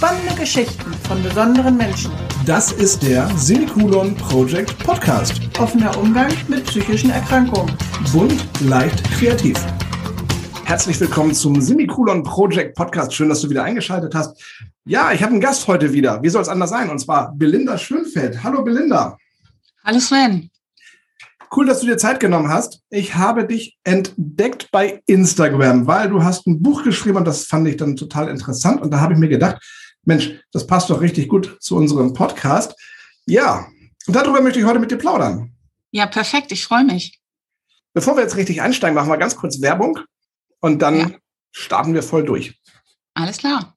Spannende Geschichten von besonderen Menschen. Das ist der Semikolon Project Podcast. Offener Umgang mit psychischen Erkrankungen. Bunt, leicht, kreativ. Herzlich willkommen zum Semikolon Project Podcast. Schön, dass du wieder eingeschaltet hast. Ja, ich habe einen Gast heute wieder. Wie soll es anders sein? Und zwar Belinda Schönfeld. Hallo Belinda. Hallo Sven. Cool, dass du dir Zeit genommen hast. Ich habe dich entdeckt bei Instagram, weil du hast ein Buch geschrieben und das fand ich dann total interessant. Und da habe ich mir gedacht, Mensch, das passt doch richtig gut zu unserem Podcast. Ja, und darüber möchte ich heute mit dir plaudern. Ja, perfekt. Ich freue mich. Bevor wir jetzt richtig einsteigen, machen wir ganz kurz Werbung und dann ja. starten wir voll durch. Alles klar.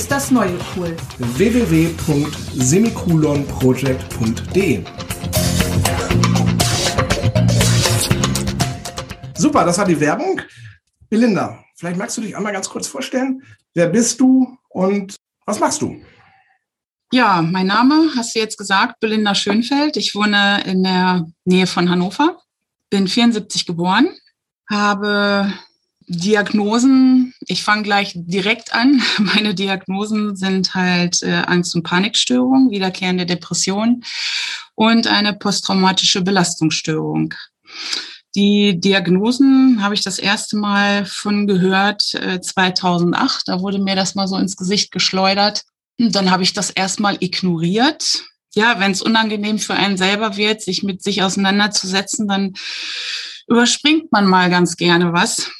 ist das neue cool. www.semikolonproject.de Super, das war die Werbung. Belinda, vielleicht magst du dich einmal ganz kurz vorstellen. Wer bist du und was machst du? Ja, mein Name hast du jetzt gesagt, Belinda Schönfeld. Ich wohne in der Nähe von Hannover, bin 74 geboren, habe Diagnosen, ich fange gleich direkt an. Meine Diagnosen sind halt äh, Angst- und Panikstörung, wiederkehrende Depression und eine posttraumatische Belastungsstörung. Die Diagnosen habe ich das erste Mal von gehört äh, 2008. Da wurde mir das mal so ins Gesicht geschleudert. Und dann habe ich das erstmal ignoriert. Ja, wenn es unangenehm für einen selber wird, sich mit sich auseinanderzusetzen, dann überspringt man mal ganz gerne was.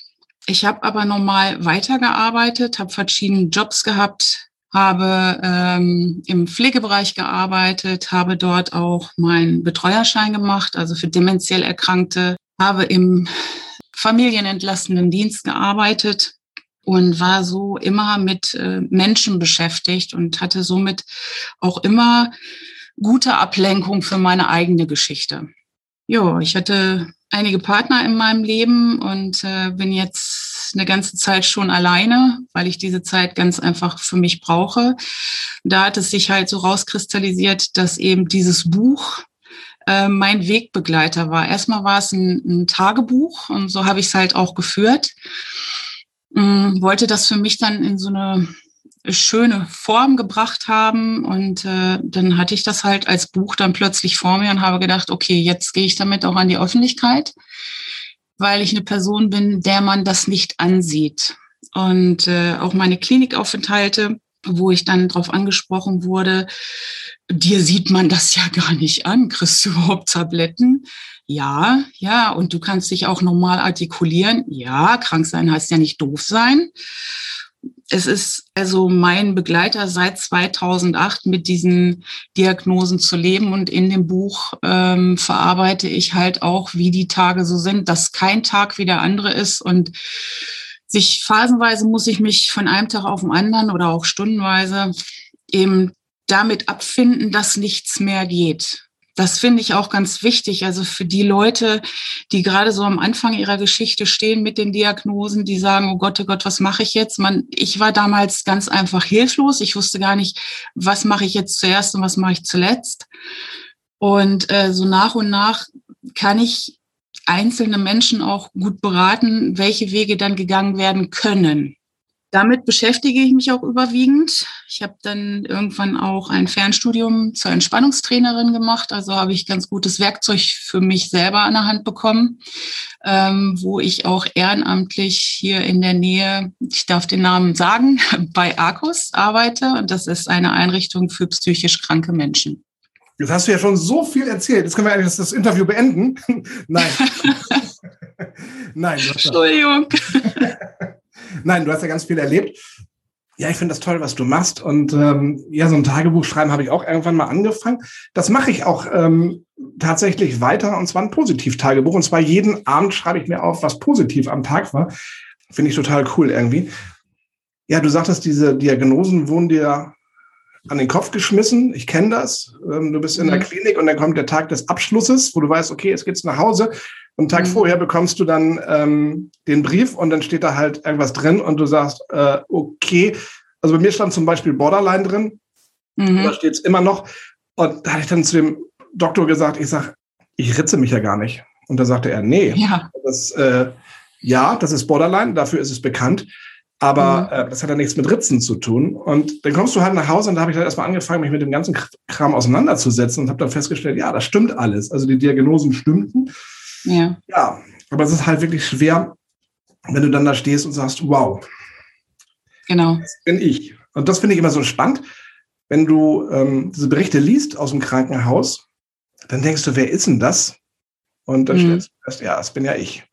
Ich habe aber normal weitergearbeitet, habe verschiedene Jobs gehabt, habe ähm, im Pflegebereich gearbeitet, habe dort auch meinen Betreuerschein gemacht, also für dementiell Erkrankte, habe im familienentlastenden Dienst gearbeitet und war so immer mit äh, Menschen beschäftigt und hatte somit auch immer gute Ablenkung für meine eigene Geschichte. Ja, ich hatte einige Partner in meinem Leben und äh, bin jetzt eine ganze Zeit schon alleine, weil ich diese Zeit ganz einfach für mich brauche. Da hat es sich halt so rauskristallisiert, dass eben dieses Buch äh, mein Wegbegleiter war. Erstmal war es ein, ein Tagebuch und so habe ich es halt auch geführt. Ähm, wollte das für mich dann in so eine schöne Form gebracht haben. Und äh, dann hatte ich das halt als Buch dann plötzlich vor mir und habe gedacht, okay, jetzt gehe ich damit auch an die Öffentlichkeit, weil ich eine Person bin, der man das nicht ansieht. Und äh, auch meine Klinikaufenthalte, wo ich dann darauf angesprochen wurde, dir sieht man das ja gar nicht an, kriegst du überhaupt Tabletten? Ja, ja, und du kannst dich auch normal artikulieren. Ja, krank sein heißt ja nicht doof sein es ist also mein Begleiter seit 2008 mit diesen Diagnosen zu leben und in dem Buch ähm, verarbeite ich halt auch, wie die Tage so sind, dass kein Tag wie der andere ist und sich phasenweise muss ich mich von einem Tag auf den anderen oder auch stundenweise eben damit abfinden, dass nichts mehr geht das finde ich auch ganz wichtig. Also für die Leute, die gerade so am Anfang ihrer Geschichte stehen mit den Diagnosen, die sagen, oh Gott, oh Gott, was mache ich jetzt? Man, ich war damals ganz einfach hilflos. Ich wusste gar nicht, was mache ich jetzt zuerst und was mache ich zuletzt. Und äh, so nach und nach kann ich einzelne Menschen auch gut beraten, welche Wege dann gegangen werden können. Damit beschäftige ich mich auch überwiegend. Ich habe dann irgendwann auch ein Fernstudium zur Entspannungstrainerin gemacht. Also habe ich ganz gutes Werkzeug für mich selber an der Hand bekommen, ähm, wo ich auch ehrenamtlich hier in der Nähe, ich darf den Namen sagen, bei Arcus arbeite. Und das ist eine Einrichtung für psychisch kranke Menschen. Jetzt hast du ja schon so viel erzählt. Jetzt können wir eigentlich das Interview beenden. Nein. Nein. Entschuldigung. Nein, du hast ja ganz viel erlebt. Ja, ich finde das toll, was du machst. Und ähm, ja, so ein Tagebuch schreiben habe ich auch irgendwann mal angefangen. Das mache ich auch ähm, tatsächlich weiter, und zwar ein Positiv-Tagebuch. Und zwar jeden Abend schreibe ich mir auf, was positiv am Tag war. Finde ich total cool irgendwie. Ja, du sagtest, diese Diagnosen wurden dir an den Kopf geschmissen. Ich kenne das. Ähm, du bist in der mhm. Klinik und dann kommt der Tag des Abschlusses, wo du weißt, okay, jetzt geht's nach Hause. Und einen Tag mhm. vorher bekommst du dann ähm, den Brief und dann steht da halt irgendwas drin und du sagst, äh, okay. Also bei mir stand zum Beispiel Borderline drin. Mhm. Da steht's immer noch. Und da hatte ich dann zu dem Doktor gesagt, ich sag, ich ritze mich ja gar nicht. Und da sagte er, nee, ja. Das, äh, ja, das ist Borderline, dafür ist es bekannt. Aber mhm. äh, das hat ja nichts mit Ritzen zu tun. Und dann kommst du halt nach Hause und da habe ich dann erstmal angefangen, mich mit dem ganzen Kram auseinanderzusetzen und habe dann festgestellt, ja, das stimmt alles. Also die Diagnosen stimmten. Ja. Ja, aber es ist halt wirklich schwer, wenn du dann da stehst und sagst, wow. Genau. Das bin ich. Und das finde ich immer so spannend, wenn du ähm, diese Berichte liest aus dem Krankenhaus, dann denkst du, wer ist denn das? Und dann mhm. stellst du fest, ja, das bin ja ich.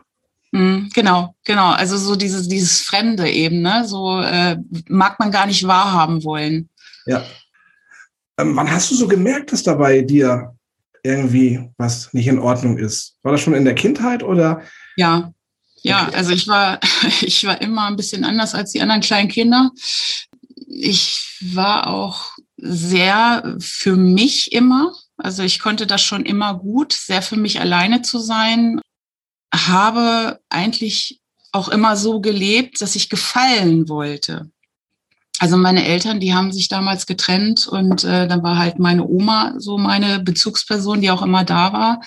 Mhm, genau, genau. Also so dieses, dieses Fremde eben, ne? So äh, mag man gar nicht wahrhaben wollen. Ja. Ähm, wann hast du so gemerkt, dass dabei dir irgendwie was nicht in Ordnung ist? War das schon in der Kindheit oder? Ja, ja, also ich war, ich war immer ein bisschen anders als die anderen kleinen Kinder. Ich war auch sehr für mich immer. Also ich konnte das schon immer gut, sehr für mich alleine zu sein. Habe eigentlich auch immer so gelebt, dass ich gefallen wollte. Also meine Eltern, die haben sich damals getrennt und äh, dann war halt meine Oma so meine Bezugsperson, die auch immer da war.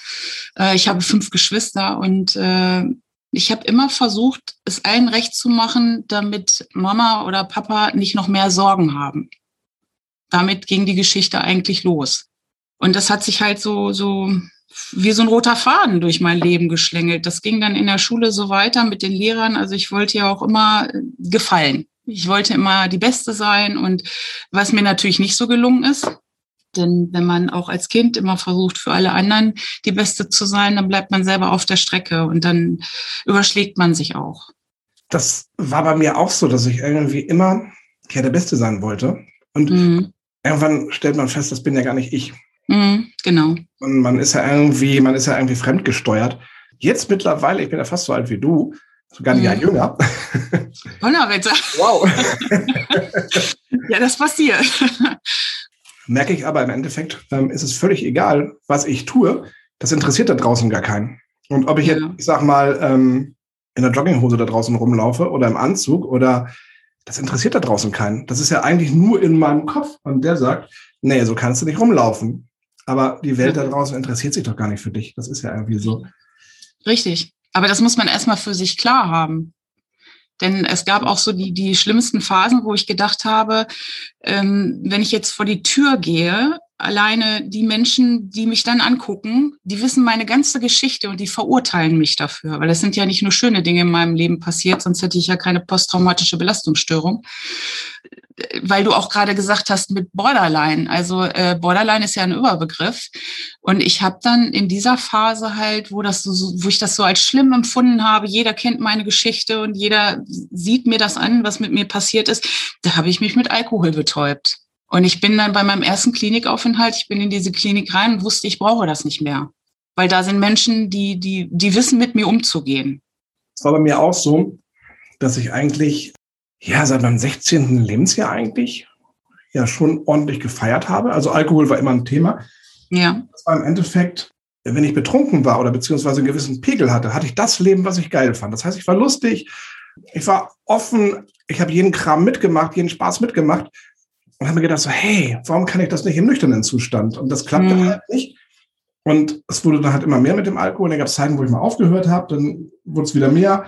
Äh, ich habe fünf Geschwister und äh, ich habe immer versucht, es allen recht zu machen, damit Mama oder Papa nicht noch mehr Sorgen haben. Damit ging die Geschichte eigentlich los. Und das hat sich halt so, so wie so ein roter Faden durch mein Leben geschlängelt. Das ging dann in der Schule so weiter mit den Lehrern. Also ich wollte ja auch immer gefallen. Ich wollte immer die Beste sein und was mir natürlich nicht so gelungen ist. Denn wenn man auch als Kind immer versucht, für alle anderen die Beste zu sein, dann bleibt man selber auf der Strecke und dann überschlägt man sich auch. Das war bei mir auch so, dass ich irgendwie immer ja, der Beste sein wollte. Und mhm. irgendwann stellt man fest, das bin ja gar nicht ich. Mhm, genau. Und man ist ja irgendwie, man ist ja irgendwie fremdgesteuert. Jetzt mittlerweile, ich bin ja fast so alt wie du, sogar ein Jahr mhm. jünger. Donnerwetter. Wow. ja, das passiert. Merke ich aber im Endeffekt, ähm, ist es völlig egal, was ich tue. Das interessiert da draußen gar keinen. Und ob ich ja. jetzt, ich sag mal, ähm, in der Jogginghose da draußen rumlaufe oder im Anzug oder das interessiert da draußen keinen. Das ist ja eigentlich nur in meinem Kopf. Und der sagt, nee, so kannst du nicht rumlaufen. Aber die Welt da draußen interessiert sich doch gar nicht für dich. Das ist ja irgendwie so. Richtig. Aber das muss man erstmal für sich klar haben. Denn es gab auch so die, die schlimmsten Phasen, wo ich gedacht habe, ähm, wenn ich jetzt vor die Tür gehe, alleine die Menschen, die mich dann angucken, die wissen meine ganze Geschichte und die verurteilen mich dafür, weil es sind ja nicht nur schöne Dinge in meinem Leben passiert, sonst hätte ich ja keine posttraumatische Belastungsstörung. Weil du auch gerade gesagt hast mit Borderline. Also äh, Borderline ist ja ein Überbegriff. Und ich habe dann in dieser Phase halt, wo das so, wo ich das so als schlimm empfunden habe, jeder kennt meine Geschichte und jeder sieht mir das an, was mit mir passiert ist, da habe ich mich mit Alkohol betäubt. Und ich bin dann bei meinem ersten Klinikaufenthalt, ich bin in diese Klinik rein und wusste, ich brauche das nicht mehr. Weil da sind Menschen, die, die, die wissen, mit mir umzugehen. Es war bei mir auch so, dass ich eigentlich, ja, seit meinem 16. Lebensjahr eigentlich, ja, schon ordentlich gefeiert habe. Also Alkohol war immer ein Thema. Ja. Das war im Endeffekt, wenn ich betrunken war oder beziehungsweise einen gewissen Pegel hatte, hatte ich das Leben, was ich geil fand. Das heißt, ich war lustig, ich war offen, ich habe jeden Kram mitgemacht, jeden Spaß mitgemacht und habe mir gedacht, so, hey, warum kann ich das nicht im nüchternen Zustand? Und das klappte mhm. halt nicht. Und es wurde dann halt immer mehr mit dem Alkohol. Und dann gab es Zeiten, wo ich mal aufgehört habe, dann wurde es wieder mehr.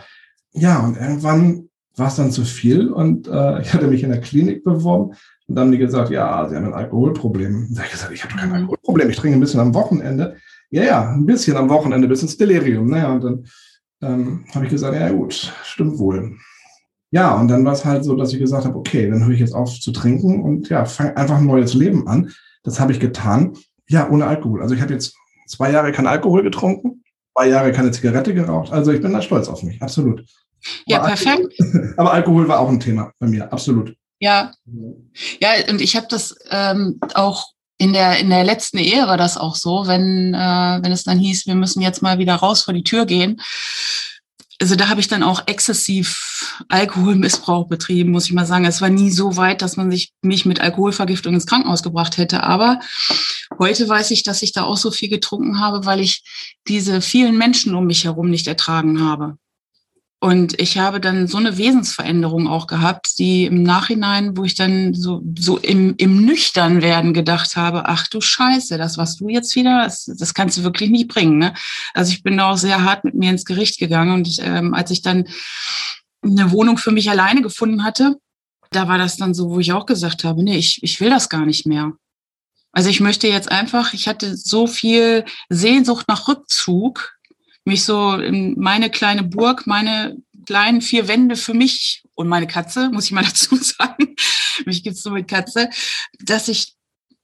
Ja, und irgendwann war es dann zu viel und äh, ich hatte mich in der Klinik beworben und dann haben die gesagt, ja, sie haben ein Alkoholproblem. Da habe ich gesagt, ich habe kein mhm. Alkoholproblem, ich trinke ein bisschen am Wochenende. Ja, ja, ein bisschen am Wochenende bis ins Delirium. Naja, und dann ähm, habe ich gesagt, ja gut, stimmt wohl. Ja, und dann war es halt so, dass ich gesagt habe, okay, dann höre ich jetzt auf zu trinken und ja, fange einfach ein neues Leben an. Das habe ich getan. Ja, ohne Alkohol. Also ich habe jetzt zwei Jahre kein Alkohol getrunken, zwei Jahre keine Zigarette geraucht. Also ich bin da stolz auf mich, absolut. Ja, aber perfekt. Alkohol, aber Alkohol war auch ein Thema bei mir, absolut. Ja, ja, und ich habe das ähm, auch in der in der letzten Ehe war das auch so, wenn äh, wenn es dann hieß, wir müssen jetzt mal wieder raus vor die Tür gehen also da habe ich dann auch exzessiv Alkoholmissbrauch betrieben, muss ich mal sagen. Es war nie so weit, dass man sich mich mit Alkoholvergiftung ins Krankenhaus gebracht hätte. Aber heute weiß ich, dass ich da auch so viel getrunken habe, weil ich diese vielen Menschen um mich herum nicht ertragen habe. Und ich habe dann so eine Wesensveränderung auch gehabt, die im Nachhinein, wo ich dann so, so im, im Nüchternwerden gedacht habe, ach du Scheiße, das, was du jetzt wieder, das, das kannst du wirklich nicht bringen. Ne? Also ich bin da auch sehr hart mit mir ins Gericht gegangen. Und ich, ähm, als ich dann eine Wohnung für mich alleine gefunden hatte, da war das dann so, wo ich auch gesagt habe, nee, ich, ich will das gar nicht mehr. Also ich möchte jetzt einfach, ich hatte so viel Sehnsucht nach Rückzug, mich so in meine kleine Burg, meine kleinen vier Wände für mich und meine Katze, muss ich mal dazu sagen, mich gibt's nur mit Katze, dass ich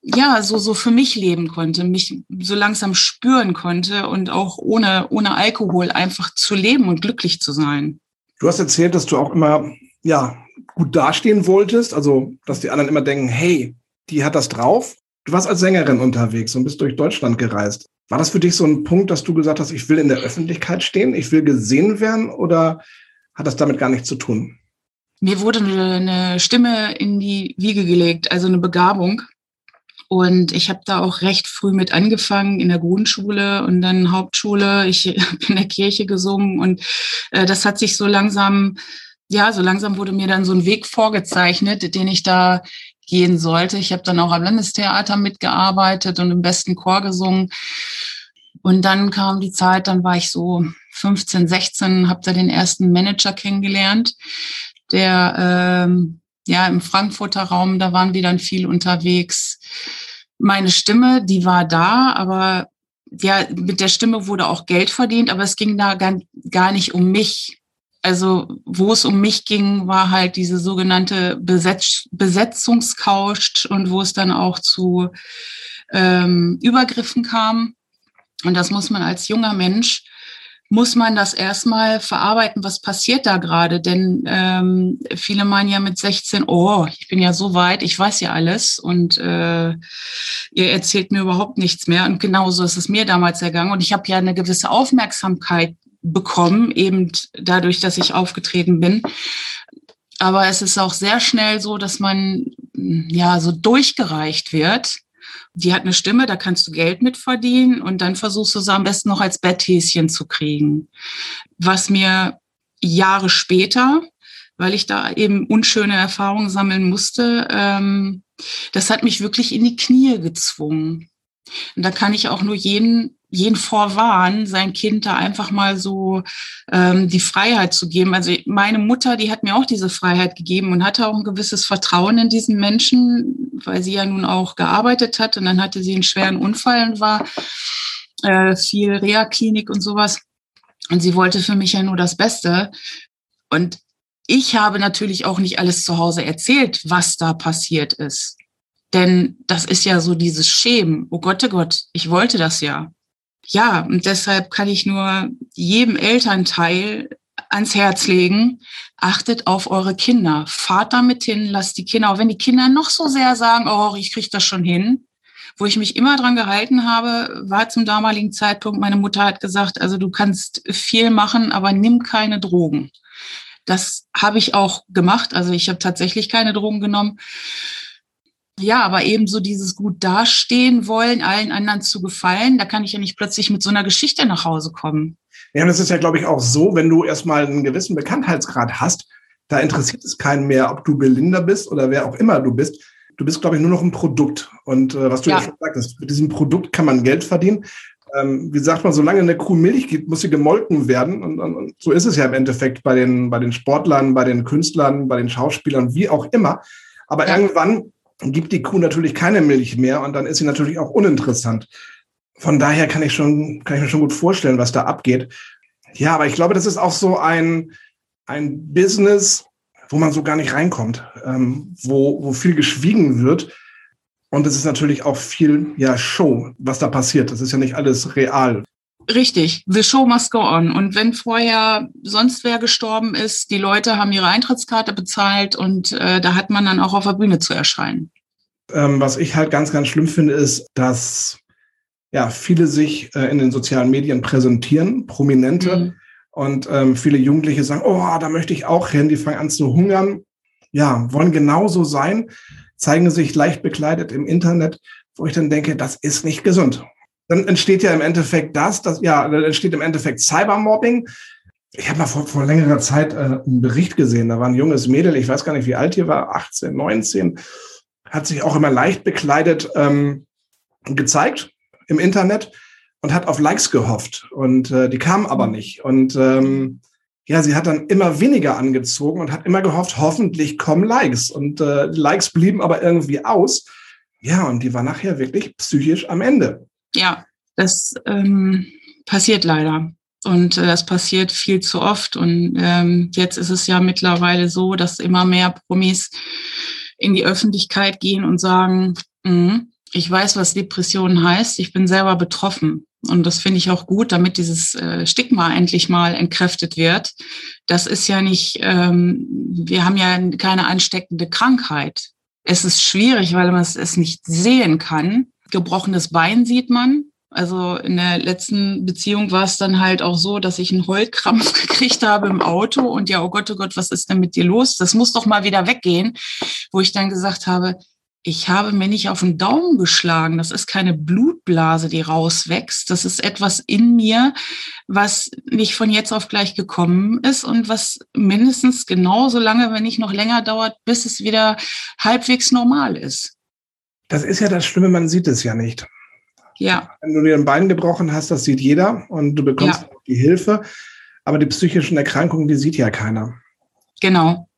ja so so für mich leben konnte, mich so langsam spüren konnte und auch ohne ohne Alkohol einfach zu leben und glücklich zu sein. Du hast erzählt, dass du auch immer ja gut dastehen wolltest, also dass die anderen immer denken, hey, die hat das drauf. Du warst als Sängerin unterwegs und bist durch Deutschland gereist. War das für dich so ein Punkt, dass du gesagt hast, ich will in der Öffentlichkeit stehen, ich will gesehen werden oder hat das damit gar nichts zu tun? Mir wurde eine Stimme in die Wiege gelegt, also eine Begabung. Und ich habe da auch recht früh mit angefangen in der Grundschule und dann Hauptschule. Ich habe in der Kirche gesungen und äh, das hat sich so langsam, ja, so langsam wurde mir dann so ein Weg vorgezeichnet, den ich da gehen sollte. Ich habe dann auch am Landestheater mitgearbeitet und im besten Chor gesungen. Und dann kam die Zeit, dann war ich so 15, 16, habe da den ersten Manager kennengelernt, der ähm, ja im Frankfurter Raum, da waren wir dann viel unterwegs. Meine Stimme, die war da, aber ja, mit der Stimme wurde auch Geld verdient, aber es ging da gar, gar nicht um mich also wo es um mich ging, war halt diese sogenannte Besetz Besetzungscouch und wo es dann auch zu ähm, Übergriffen kam. Und das muss man als junger Mensch, muss man das erstmal verarbeiten, was passiert da gerade. Denn ähm, viele meinen ja mit 16, oh, ich bin ja so weit, ich weiß ja alles und äh, ihr erzählt mir überhaupt nichts mehr. Und genauso ist es mir damals ergangen. Und ich habe ja eine gewisse Aufmerksamkeit bekommen, eben dadurch, dass ich aufgetreten bin. Aber es ist auch sehr schnell so, dass man ja so durchgereicht wird. Die hat eine Stimme, da kannst du Geld mit verdienen und dann versuchst du sie am besten noch als Betthäschen zu kriegen. Was mir Jahre später, weil ich da eben unschöne Erfahrungen sammeln musste, ähm, das hat mich wirklich in die Knie gezwungen. Und da kann ich auch nur jeden jeden vorwarnen, sein Kind da einfach mal so ähm, die Freiheit zu geben. Also meine Mutter, die hat mir auch diese Freiheit gegeben und hatte auch ein gewisses Vertrauen in diesen Menschen, weil sie ja nun auch gearbeitet hat und dann hatte sie einen schweren Unfall und war äh, viel Reha-Klinik und sowas. Und sie wollte für mich ja nur das Beste. Und ich habe natürlich auch nicht alles zu Hause erzählt, was da passiert ist. Denn das ist ja so dieses Schämen. Oh Gott, oh Gott, ich wollte das ja ja, und deshalb kann ich nur jedem Elternteil ans Herz legen, achtet auf eure Kinder. Fahrt damit hin, lasst die Kinder, auch wenn die Kinder noch so sehr sagen, oh, ich kriege das schon hin. Wo ich mich immer dran gehalten habe, war zum damaligen Zeitpunkt, meine Mutter hat gesagt, also du kannst viel machen, aber nimm keine Drogen. Das habe ich auch gemacht. Also ich habe tatsächlich keine Drogen genommen. Ja, aber eben so dieses gut dastehen wollen, allen anderen zu gefallen, da kann ich ja nicht plötzlich mit so einer Geschichte nach Hause kommen. Ja, und es ist ja, glaube ich, auch so, wenn du erstmal einen gewissen Bekanntheitsgrad hast, da interessiert es keinen mehr, ob du Belinda bist oder wer auch immer du bist. Du bist, glaube ich, nur noch ein Produkt. Und äh, was du ja. ja schon sagtest, mit diesem Produkt kann man Geld verdienen. Ähm, wie sagt man, solange eine Kuh Milch gibt, muss sie gemolken werden. Und, und, und so ist es ja im Endeffekt bei den, bei den Sportlern, bei den Künstlern, bei den Schauspielern, wie auch immer. Aber ja. irgendwann gibt die Kuh natürlich keine Milch mehr und dann ist sie natürlich auch uninteressant. Von daher kann ich schon, kann ich mir schon gut vorstellen, was da abgeht. Ja, aber ich glaube, das ist auch so ein, ein Business, wo man so gar nicht reinkommt, ähm, wo, wo viel geschwiegen wird. Und es ist natürlich auch viel, ja, Show, was da passiert. Das ist ja nicht alles real. Richtig, the show must go on. Und wenn vorher sonst wer gestorben ist, die Leute haben ihre Eintrittskarte bezahlt und äh, da hat man dann auch auf der Bühne zu erscheinen. Ähm, was ich halt ganz, ganz schlimm finde, ist, dass ja viele sich äh, in den sozialen Medien präsentieren, Prominente, mhm. Und ähm, viele Jugendliche sagen, oh, da möchte ich auch hin. Die fangen an zu hungern. Ja, wollen genauso sein, zeigen sich leicht bekleidet im Internet, wo ich dann denke, das ist nicht gesund. Dann entsteht ja im Endeffekt das, das ja, dann entsteht im Endeffekt Cybermobbing. Ich habe mal vor, vor längerer Zeit äh, einen Bericht gesehen. Da war ein junges Mädel, ich weiß gar nicht, wie alt die war, 18, 19, hat sich auch immer leicht bekleidet ähm, gezeigt im Internet und hat auf Likes gehofft und äh, die kamen aber nicht. Und ähm, ja, sie hat dann immer weniger angezogen und hat immer gehofft, hoffentlich kommen Likes. Und äh, Likes blieben aber irgendwie aus. Ja, und die war nachher wirklich psychisch am Ende. Ja, das ähm, passiert leider. Und äh, das passiert viel zu oft. Und ähm, jetzt ist es ja mittlerweile so, dass immer mehr Promis in die Öffentlichkeit gehen und sagen, mh, ich weiß, was Depression heißt, ich bin selber betroffen. Und das finde ich auch gut, damit dieses äh, Stigma endlich mal entkräftet wird. Das ist ja nicht, ähm, wir haben ja keine ansteckende Krankheit. Es ist schwierig, weil man es nicht sehen kann. Gebrochenes Bein sieht man. Also in der letzten Beziehung war es dann halt auch so, dass ich einen Heulkrampf gekriegt habe im Auto und ja, oh Gott, oh Gott, was ist denn mit dir los? Das muss doch mal wieder weggehen, wo ich dann gesagt habe, ich habe mir nicht auf den Daumen geschlagen. Das ist keine Blutblase, die rauswächst. Das ist etwas in mir, was nicht von jetzt auf gleich gekommen ist und was mindestens genauso lange, wenn nicht noch länger dauert, bis es wieder halbwegs normal ist. Das ist ja das Schlimme, man sieht es ja nicht. Ja. Wenn du dir ein Bein gebrochen hast, das sieht jeder und du bekommst ja. die Hilfe. Aber die psychischen Erkrankungen, die sieht ja keiner. Genau.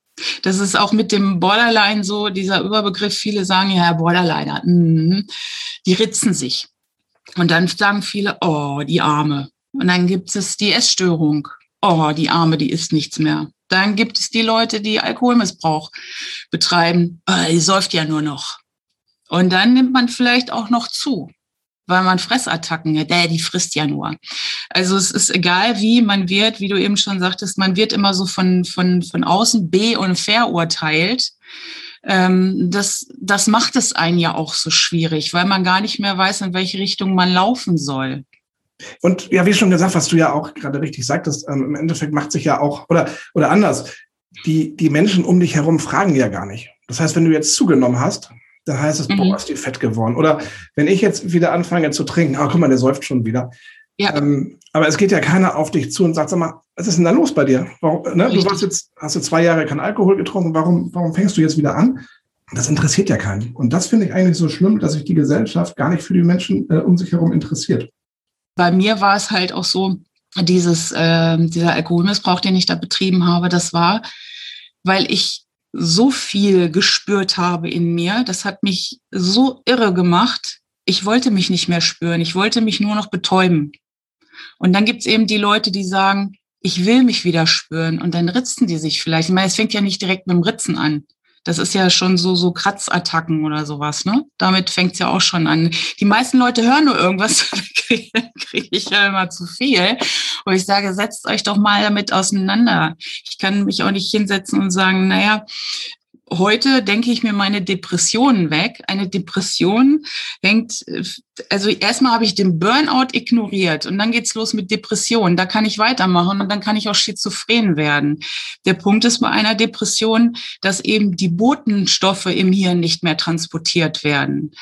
Das ist auch mit dem Borderline so, dieser Überbegriff. Viele sagen ja, Borderliner, mm, die ritzen sich. Und dann sagen viele, oh, die Arme. Und dann gibt es die Essstörung. Oh, die Arme, die isst nichts mehr. Dann gibt es die Leute, die Alkoholmissbrauch betreiben. Oh, die säuft ja nur noch. Und dann nimmt man vielleicht auch noch zu weil man Fressattacken hat. Der, die frisst ja nur. Also es ist egal, wie man wird, wie du eben schon sagtest, man wird immer so von, von, von außen be- und verurteilt. Ähm, das, das macht es einen ja auch so schwierig, weil man gar nicht mehr weiß, in welche Richtung man laufen soll. Und ja, wie schon gesagt, was du ja auch gerade richtig sagtest, ähm, im Endeffekt macht sich ja auch, oder, oder anders, die, die Menschen um dich herum fragen ja gar nicht. Das heißt, wenn du jetzt zugenommen hast, dann heißt es, mhm. boah, ist die fett geworden. Oder wenn ich jetzt wieder anfange zu trinken, ah, guck mal, der säuft schon wieder. Ja. Ähm, aber es geht ja keiner auf dich zu und sagt, sag mal, was ist denn da los bei dir? Warum, ne? Du warst jetzt, hast du zwei Jahre keinen Alkohol getrunken, warum, warum fängst du jetzt wieder an? Das interessiert ja keinen. Und das finde ich eigentlich so schlimm, dass sich die Gesellschaft gar nicht für die Menschen äh, um sich herum interessiert. Bei mir war es halt auch so, dieses, äh, dieser Alkoholmissbrauch, den ich da betrieben habe, das war, weil ich so viel gespürt habe in mir. Das hat mich so irre gemacht. Ich wollte mich nicht mehr spüren. Ich wollte mich nur noch betäuben. Und dann gibt's eben die Leute, die sagen, ich will mich wieder spüren. Und dann ritzen die sich vielleicht. Ich meine, es fängt ja nicht direkt mit dem Ritzen an. Das ist ja schon so, so Kratzattacken oder sowas, ne? Damit fängt's ja auch schon an. Die meisten Leute hören nur irgendwas, kriege krieg ich ja immer zu viel. Und ich sage, setzt euch doch mal damit auseinander. Ich kann mich auch nicht hinsetzen und sagen, naja, heute denke ich mir meine Depressionen weg. Eine Depression hängt, also erstmal habe ich den Burnout ignoriert und dann geht's los mit Depressionen. Da kann ich weitermachen und dann kann ich auch schizophren werden. Der Punkt ist bei einer Depression, dass eben die Botenstoffe im Hirn nicht mehr transportiert werden.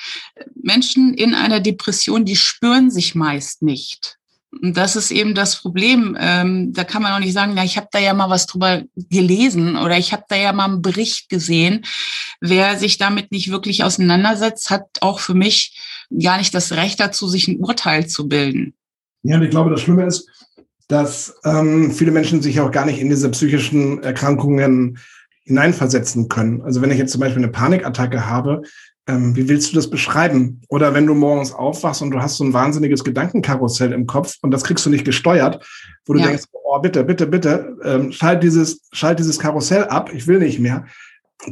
Menschen in einer Depression, die spüren sich meist nicht. Und das ist eben das Problem. Ähm, da kann man auch nicht sagen, na, ich habe da ja mal was drüber gelesen oder ich habe da ja mal einen Bericht gesehen. Wer sich damit nicht wirklich auseinandersetzt, hat auch für mich gar nicht das Recht dazu, sich ein Urteil zu bilden. Ja, und ich glaube, das Schlimme ist, dass ähm, viele Menschen sich auch gar nicht in diese psychischen Erkrankungen hineinversetzen können. Also wenn ich jetzt zum Beispiel eine Panikattacke habe, ähm, wie willst du das beschreiben? Oder wenn du morgens aufwachst und du hast so ein wahnsinniges Gedankenkarussell im Kopf und das kriegst du nicht gesteuert, wo du ja. denkst, oh, bitte, bitte, bitte, ähm, schalt dieses, schalt dieses Karussell ab, ich will nicht mehr.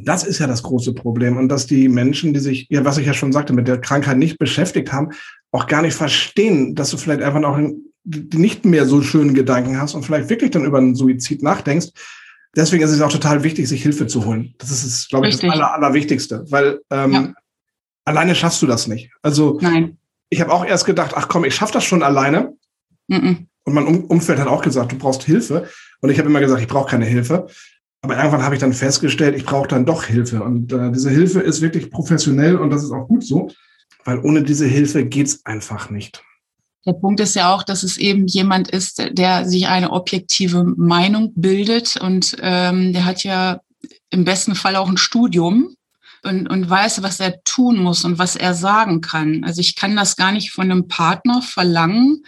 Das ist ja das große Problem. Und dass die Menschen, die sich, ja, was ich ja schon sagte, mit der Krankheit nicht beschäftigt haben, auch gar nicht verstehen, dass du vielleicht einfach noch nicht mehr so schönen Gedanken hast und vielleicht wirklich dann über einen Suizid nachdenkst. Deswegen ist es auch total wichtig, sich Hilfe zu holen. Das ist, glaube ich, Richtig. das Aller, Allerwichtigste. Weil ähm, ja alleine schaffst du das nicht. Also Nein. ich habe auch erst gedacht, ach komm, ich schaffe das schon alleine. Mhm. Und mein Umfeld hat auch gesagt, du brauchst Hilfe. Und ich habe immer gesagt, ich brauche keine Hilfe. Aber irgendwann habe ich dann festgestellt, ich brauche dann doch Hilfe. Und äh, diese Hilfe ist wirklich professionell und das ist auch gut so, weil ohne diese Hilfe geht's einfach nicht. Der Punkt ist ja auch, dass es eben jemand ist, der sich eine objektive Meinung bildet und ähm, der hat ja im besten Fall auch ein Studium und, und weiß, was er tun muss und was er sagen kann. Also ich kann das gar nicht von einem Partner verlangen,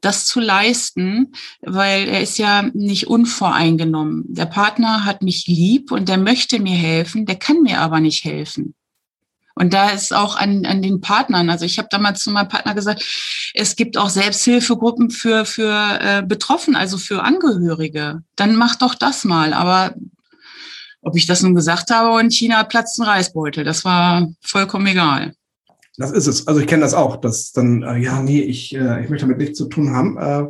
das zu leisten, weil er ist ja nicht unvoreingenommen. Der Partner hat mich lieb und der möchte mir helfen, der kann mir aber nicht helfen. Und da ist auch an, an den Partnern, also ich habe damals zu meinem Partner gesagt, es gibt auch Selbsthilfegruppen für, für äh, Betroffene, also für Angehörige. Dann mach doch das mal. Aber ob ich das nun gesagt habe und China platzt ein Reisbeutel, das war vollkommen egal. Das ist es. Also ich kenne das auch, dass dann, äh, ja, nee, ich, äh, ich möchte damit nichts zu tun haben. Äh,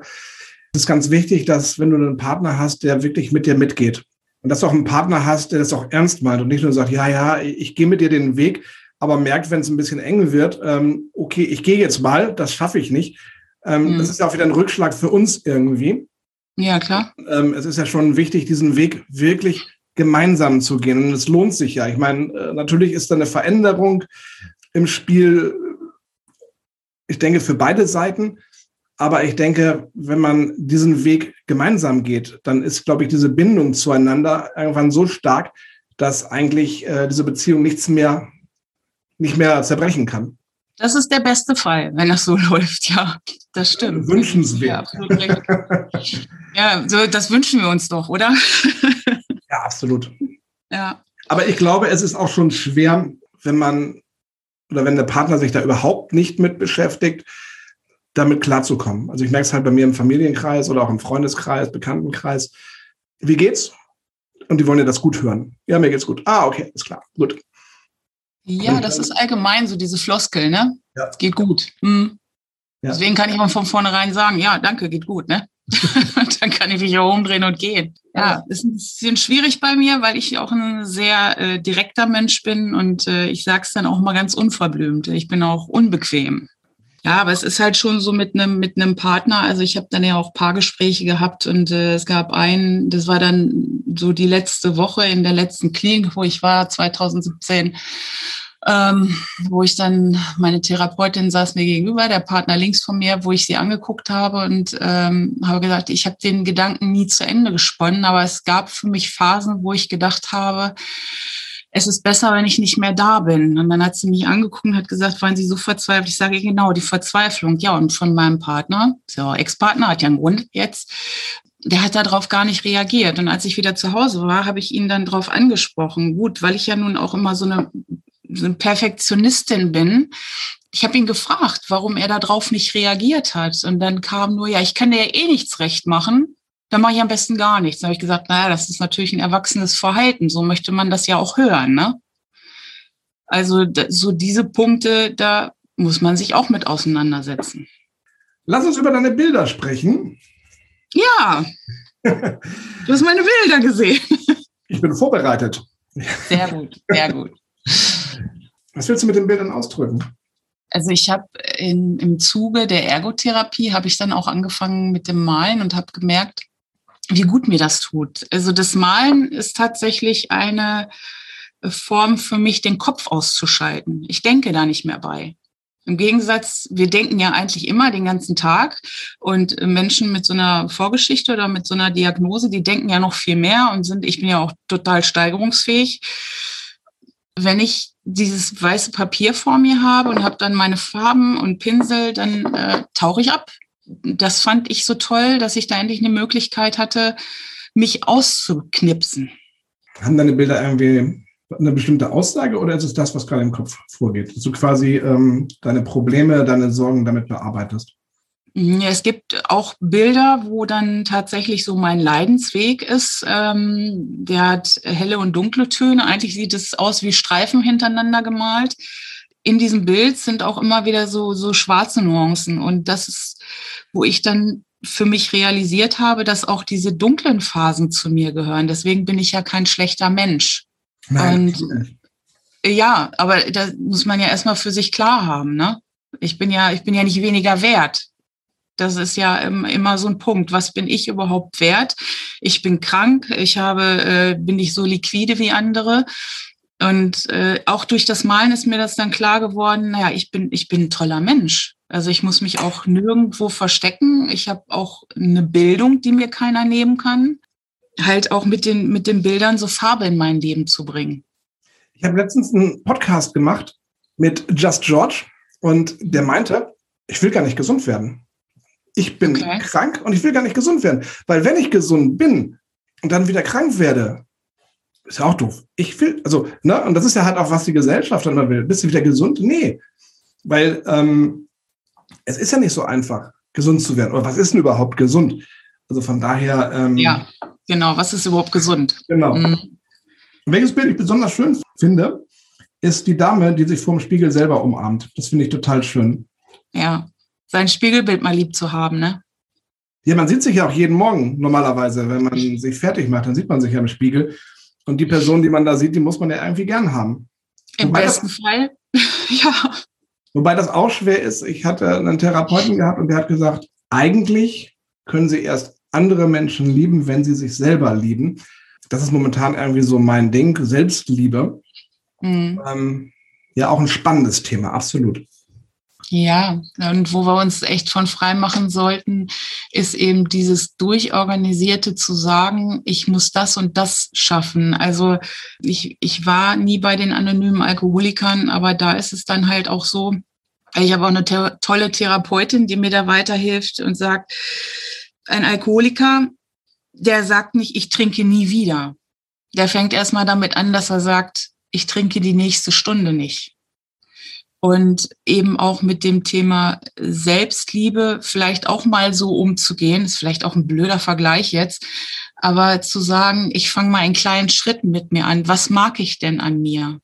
es ist ganz wichtig, dass wenn du einen Partner hast, der wirklich mit dir mitgeht und dass du auch einen Partner hast, der das auch ernst meint und nicht nur sagt, ja, ja, ich gehe mit dir den Weg, aber merkt, wenn es ein bisschen eng wird, ähm, okay, ich gehe jetzt mal, das schaffe ich nicht. Ähm, mhm. Das ist ja auch wieder ein Rückschlag für uns irgendwie. Ja, klar. Ähm, es ist ja schon wichtig, diesen Weg wirklich gemeinsam zu gehen. Und es lohnt sich ja. Ich meine, äh, natürlich ist da eine Veränderung im Spiel, ich denke, für beide Seiten. Aber ich denke, wenn man diesen Weg gemeinsam geht, dann ist, glaube ich, diese Bindung zueinander irgendwann so stark, dass eigentlich äh, diese Beziehung nichts mehr, nicht mehr zerbrechen kann. Das ist der beste Fall, wenn das so läuft, ja. Das stimmt. Wünschenswert. Ja, ja so, das wünschen wir uns doch, oder? Ja, absolut. Ja. Aber ich glaube, es ist auch schon schwer, wenn man oder wenn der Partner sich da überhaupt nicht mit beschäftigt, damit klarzukommen. Also ich merke es halt bei mir im Familienkreis oder auch im Freundeskreis, Bekanntenkreis. Wie geht's? Und die wollen ja das gut hören. Ja, mir geht's gut. Ah, okay, ist klar. Gut. Ja, das ist allgemein so diese Floskel, ne? Ja. Geht gut. Hm. Ja. Deswegen kann ich mal von vornherein sagen, ja, danke, geht gut, ne? dann kann ich mich auch umdrehen und gehen. Ja, ist ein bisschen schwierig bei mir, weil ich auch ein sehr äh, direkter Mensch bin und äh, ich sage es dann auch mal ganz unverblümt. Ich bin auch unbequem. Ja, aber es ist halt schon so mit einem mit einem Partner. Also ich habe dann ja auch Paargespräche gehabt und äh, es gab einen, das war dann so die letzte Woche in der letzten Klinik, wo ich war, 2017 ähm, wo ich dann, meine Therapeutin saß mir gegenüber, der Partner links von mir, wo ich sie angeguckt habe und ähm, habe gesagt, ich habe den Gedanken nie zu Ende gesponnen, aber es gab für mich Phasen, wo ich gedacht habe, es ist besser, wenn ich nicht mehr da bin. Und dann hat sie mich angeguckt und hat gesagt, waren Sie so verzweifelt? Ich sage, genau, die Verzweiflung. Ja, und von meinem Partner, so Ex-Partner, hat ja einen Grund jetzt, der hat darauf gar nicht reagiert. Und als ich wieder zu Hause war, habe ich ihn dann darauf angesprochen. Gut, weil ich ja nun auch immer so eine so eine Perfektionistin bin. Ich habe ihn gefragt, warum er darauf nicht reagiert hat. Und dann kam nur, ja, ich kann dir ja eh nichts recht machen. Dann mache ich am besten gar nichts. Dann habe ich gesagt, naja, das ist natürlich ein erwachsenes Verhalten. So möchte man das ja auch hören. Ne? Also so diese Punkte, da muss man sich auch mit auseinandersetzen. Lass uns über deine Bilder sprechen. Ja, du hast meine Bilder gesehen. Ich bin vorbereitet. Sehr gut, sehr gut. Was willst du mit den Bildern ausdrücken? Also ich habe im Zuge der Ergotherapie habe ich dann auch angefangen mit dem Malen und habe gemerkt, wie gut mir das tut. Also das Malen ist tatsächlich eine Form für mich, den Kopf auszuschalten. Ich denke da nicht mehr bei. Im Gegensatz, wir denken ja eigentlich immer den ganzen Tag und Menschen mit so einer Vorgeschichte oder mit so einer Diagnose, die denken ja noch viel mehr und sind, ich bin ja auch total steigerungsfähig wenn ich dieses weiße Papier vor mir habe und habe dann meine Farben und Pinsel, dann äh, tauche ich ab. Das fand ich so toll, dass ich da endlich eine Möglichkeit hatte, mich auszuknipsen. Haben deine Bilder irgendwie eine bestimmte Aussage oder ist es das, was gerade im Kopf vorgeht? Dass du quasi ähm, deine Probleme, deine Sorgen damit bearbeitest? Mhm, es gibt auch Bilder, wo dann tatsächlich so mein Leidensweg ist. Ähm, der hat helle und dunkle Töne. Eigentlich sieht es aus wie Streifen hintereinander gemalt. In diesem Bild sind auch immer wieder so, so schwarze Nuancen. Und das ist, wo ich dann für mich realisiert habe, dass auch diese dunklen Phasen zu mir gehören. Deswegen bin ich ja kein schlechter Mensch. Nein. Und, ja, aber da muss man ja erstmal für sich klar haben, ne? Ich bin ja, ich bin ja nicht weniger wert Das ist ja immer so ein Punkt. Was bin ich überhaupt wert? Ich bin krank, ich habe, äh, bin nicht so liquide wie andere. Und äh, auch durch das Malen ist mir das dann klar geworden, naja, ich bin, ich bin ein toller Mensch. Also ich muss mich auch nirgendwo verstecken. Ich habe auch eine Bildung, die mir keiner nehmen kann. Halt auch mit den, mit den Bildern so Farbe in mein Leben zu bringen. Ich habe letztens einen Podcast gemacht mit Just George und der meinte, ich will gar nicht gesund werden. Ich bin okay. krank und ich will gar nicht gesund werden. Weil wenn ich gesund bin und dann wieder krank werde, ist ja auch doof. Ich will, also, ne, und das ist ja halt auch, was die Gesellschaft dann mal will. Bist du wieder gesund? Nee. Weil ähm, es ist ja nicht so einfach, gesund zu werden. Oder was ist denn überhaupt gesund? Also von daher. Ähm, ja, genau, was ist überhaupt gesund? Genau. Mhm. Welches Bild ich besonders schön finde, ist die Dame, die sich vorm Spiegel selber umarmt. Das finde ich total schön. Ja, sein Spiegelbild mal lieb zu haben, ne? Ja, man sieht sich ja auch jeden Morgen normalerweise, wenn man sich fertig macht, dann sieht man sich ja im Spiegel. Und die Person, die man da sieht, die muss man ja irgendwie gern haben. Im wobei besten das, Fall, ja. Wobei das auch schwer ist. Ich hatte einen Therapeuten gehabt und der hat gesagt, eigentlich können Sie erst andere Menschen lieben, wenn sie sich selber lieben. Das ist momentan irgendwie so mein Ding, Selbstliebe. Mhm. Ähm, ja, auch ein spannendes Thema, absolut. Ja, und wo wir uns echt von frei machen sollten, ist eben dieses Durchorganisierte zu sagen, ich muss das und das schaffen. Also ich, ich war nie bei den anonymen Alkoholikern, aber da ist es dann halt auch so, ich habe auch eine te tolle Therapeutin, die mir da weiterhilft und sagt, ein Alkoholiker, der sagt nicht, ich trinke nie wieder. Der fängt erstmal damit an, dass er sagt, ich trinke die nächste Stunde nicht und eben auch mit dem Thema Selbstliebe vielleicht auch mal so umzugehen, ist vielleicht auch ein blöder Vergleich jetzt, aber zu sagen, ich fange mal in kleinen Schritten mit mir an. Was mag ich denn an mir?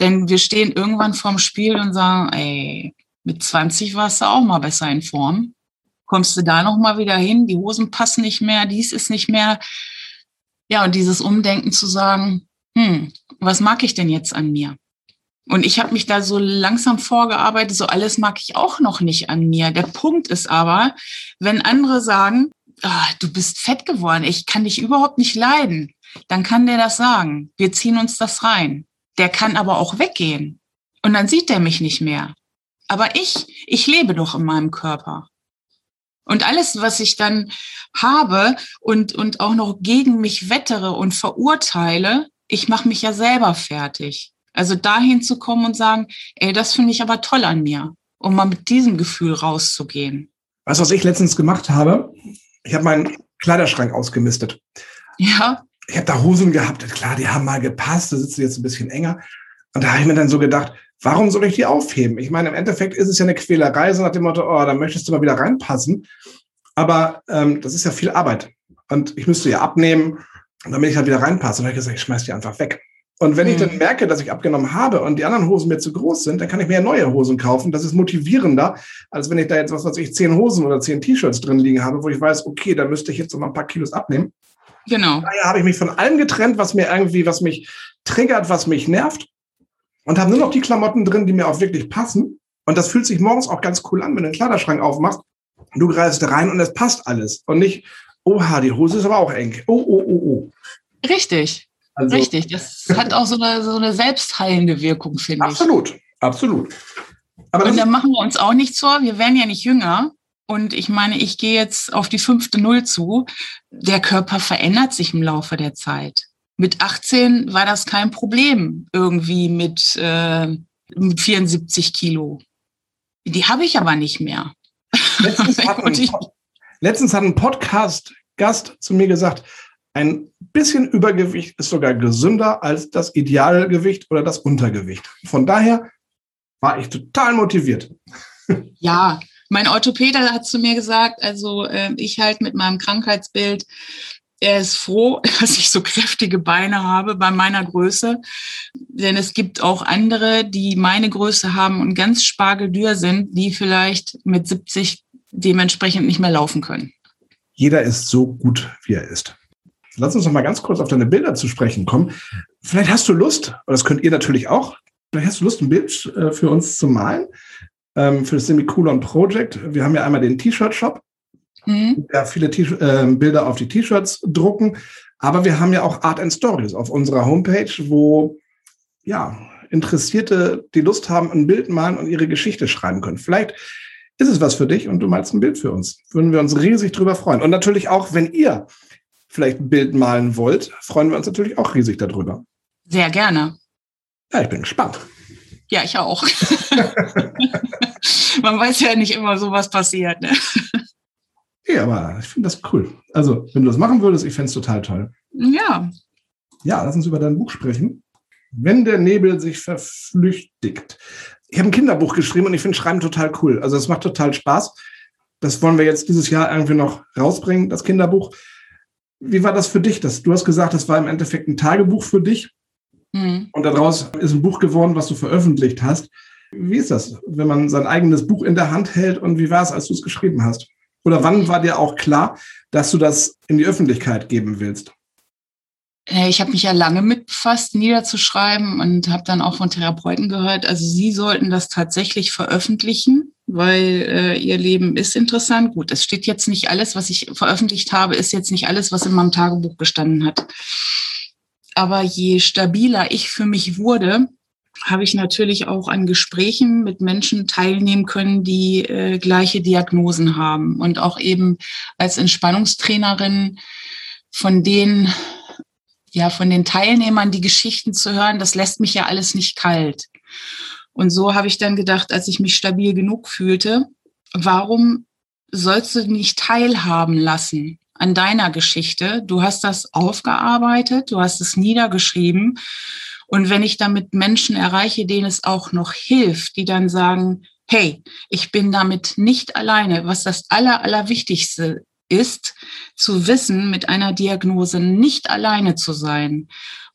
Denn wir stehen irgendwann vorm Spiel und sagen, ey, mit 20 warst du auch mal besser in Form. Kommst du da noch mal wieder hin? Die Hosen passen nicht mehr, dies ist nicht mehr. Ja, und dieses Umdenken zu sagen, hm, was mag ich denn jetzt an mir? Und ich habe mich da so langsam vorgearbeitet, so alles mag ich auch noch nicht an mir. Der Punkt ist aber, wenn andere sagen, oh, du bist fett geworden, ich kann dich überhaupt nicht leiden, dann kann der das sagen. Wir ziehen uns das rein. Der kann aber auch weggehen. Und dann sieht er mich nicht mehr. Aber ich, ich lebe doch in meinem Körper. Und alles, was ich dann habe und, und auch noch gegen mich wettere und verurteile, ich mache mich ja selber fertig. Also dahin zu kommen und sagen, ey, das finde ich aber toll an mir, um mal mit diesem Gefühl rauszugehen. Weißt du, was ich letztens gemacht habe? Ich habe meinen Kleiderschrank ausgemistet. Ja. Ich habe da Hosen gehabt, klar, die haben mal gepasst, da sitzt jetzt ein bisschen enger. Und da habe ich mir dann so gedacht, warum soll ich die aufheben? Ich meine, im Endeffekt ist es ja eine Quälerei, so nach dem Motto, oh, da möchtest du mal wieder reinpassen. Aber ähm, das ist ja viel Arbeit. Und ich müsste ja abnehmen, damit ich halt wieder reinpasse. Und dann habe ich gesagt, ich schmeiß die einfach weg. Und wenn mhm. ich dann merke, dass ich abgenommen habe und die anderen Hosen mir zu groß sind, dann kann ich mir neue Hosen kaufen. Das ist motivierender, als wenn ich da jetzt, was weiß ich, zehn Hosen oder zehn T-Shirts drin liegen habe, wo ich weiß, okay, da müsste ich jetzt noch mal ein paar Kilos abnehmen. Genau. Daher habe ich mich von allem getrennt, was mir irgendwie, was mich triggert, was mich nervt. Und habe nur noch die Klamotten drin, die mir auch wirklich passen. Und das fühlt sich morgens auch ganz cool an, wenn du einen Kleiderschrank aufmachst. Du greifst rein und es passt alles. Und nicht, oha, die Hose ist aber auch eng. Oh, oh, oh, oh. Richtig. Also, Richtig, das hat auch so eine, so eine selbstheilende Wirkung, finde ich. Absolut, absolut. Aber und da machen wir uns auch nichts vor, wir werden ja nicht jünger. Und ich meine, ich gehe jetzt auf die fünfte Null zu. Der Körper verändert sich im Laufe der Zeit. Mit 18 war das kein Problem irgendwie mit, äh, mit 74 Kilo. Die habe ich aber nicht mehr. Letztens hat ein, letztens hat ein Podcast-Gast zu mir gesagt, ein bisschen Übergewicht ist sogar gesünder als das Idealgewicht oder das Untergewicht. Von daher war ich total motiviert. Ja, mein Orthopäder hat zu mir gesagt, also äh, ich halt mit meinem Krankheitsbild, er ist froh, dass ich so kräftige Beine habe bei meiner Größe. Denn es gibt auch andere, die meine Größe haben und ganz spargeldür sind, die vielleicht mit 70 dementsprechend nicht mehr laufen können. Jeder ist so gut, wie er ist. Lass uns noch mal ganz kurz auf deine Bilder zu sprechen kommen. Vielleicht hast du Lust, und das könnt ihr natürlich auch, vielleicht hast du Lust, ein Bild äh, für uns zu malen. ähm, für das Semicolon Project. Wir haben ja einmal den T-Shirt-Shop, mhm. der viele äh, Bilder auf die T-Shirts drucken. Aber wir haben ja auch Art and Stories auf unserer Homepage, wo ja Interessierte, die Lust haben, ein Bild malen und ihre Geschichte schreiben können. Vielleicht ist es was für dich und du malst ein Bild für uns. Würden wir uns riesig drüber freuen. Und natürlich auch, wenn ihr vielleicht ein Bild malen wollt, freuen wir uns natürlich auch riesig darüber. Sehr gerne. Ja, ich bin gespannt. Ja, ich auch. Man weiß ja nicht immer so, was passiert. Ne? Ja, aber ich finde das cool. Also, wenn du das machen würdest, ich fände es total toll. Ja. Ja, lass uns über dein Buch sprechen. Wenn der Nebel sich verflüchtigt. Ich habe ein Kinderbuch geschrieben und ich finde Schreiben total cool. Also es macht total Spaß. Das wollen wir jetzt dieses Jahr irgendwie noch rausbringen, das Kinderbuch. Wie war das für dich? Das, du hast gesagt, das war im Endeffekt ein Tagebuch für dich. Mhm. Und daraus ist ein Buch geworden, was du veröffentlicht hast. Wie ist das, wenn man sein eigenes Buch in der Hand hält und wie war es, als du es geschrieben hast? Oder wann war dir auch klar, dass du das in die Öffentlichkeit geben willst? Ich habe mich ja lange mit befasst, niederzuschreiben und habe dann auch von Therapeuten gehört, also sie sollten das tatsächlich veröffentlichen, weil äh, ihr Leben ist interessant. Gut, es steht jetzt nicht alles, was ich veröffentlicht habe, ist jetzt nicht alles, was in meinem Tagebuch gestanden hat. Aber je stabiler ich für mich wurde, habe ich natürlich auch an Gesprächen mit Menschen teilnehmen können, die äh, gleiche Diagnosen haben und auch eben als Entspannungstrainerin von denen ja, von den Teilnehmern die Geschichten zu hören, das lässt mich ja alles nicht kalt. Und so habe ich dann gedacht, als ich mich stabil genug fühlte, warum sollst du nicht teilhaben lassen an deiner Geschichte? Du hast das aufgearbeitet, du hast es niedergeschrieben. Und wenn ich damit Menschen erreiche, denen es auch noch hilft, die dann sagen, hey, ich bin damit nicht alleine, was das Aller, Allerwichtigste ist, zu wissen, mit einer Diagnose nicht alleine zu sein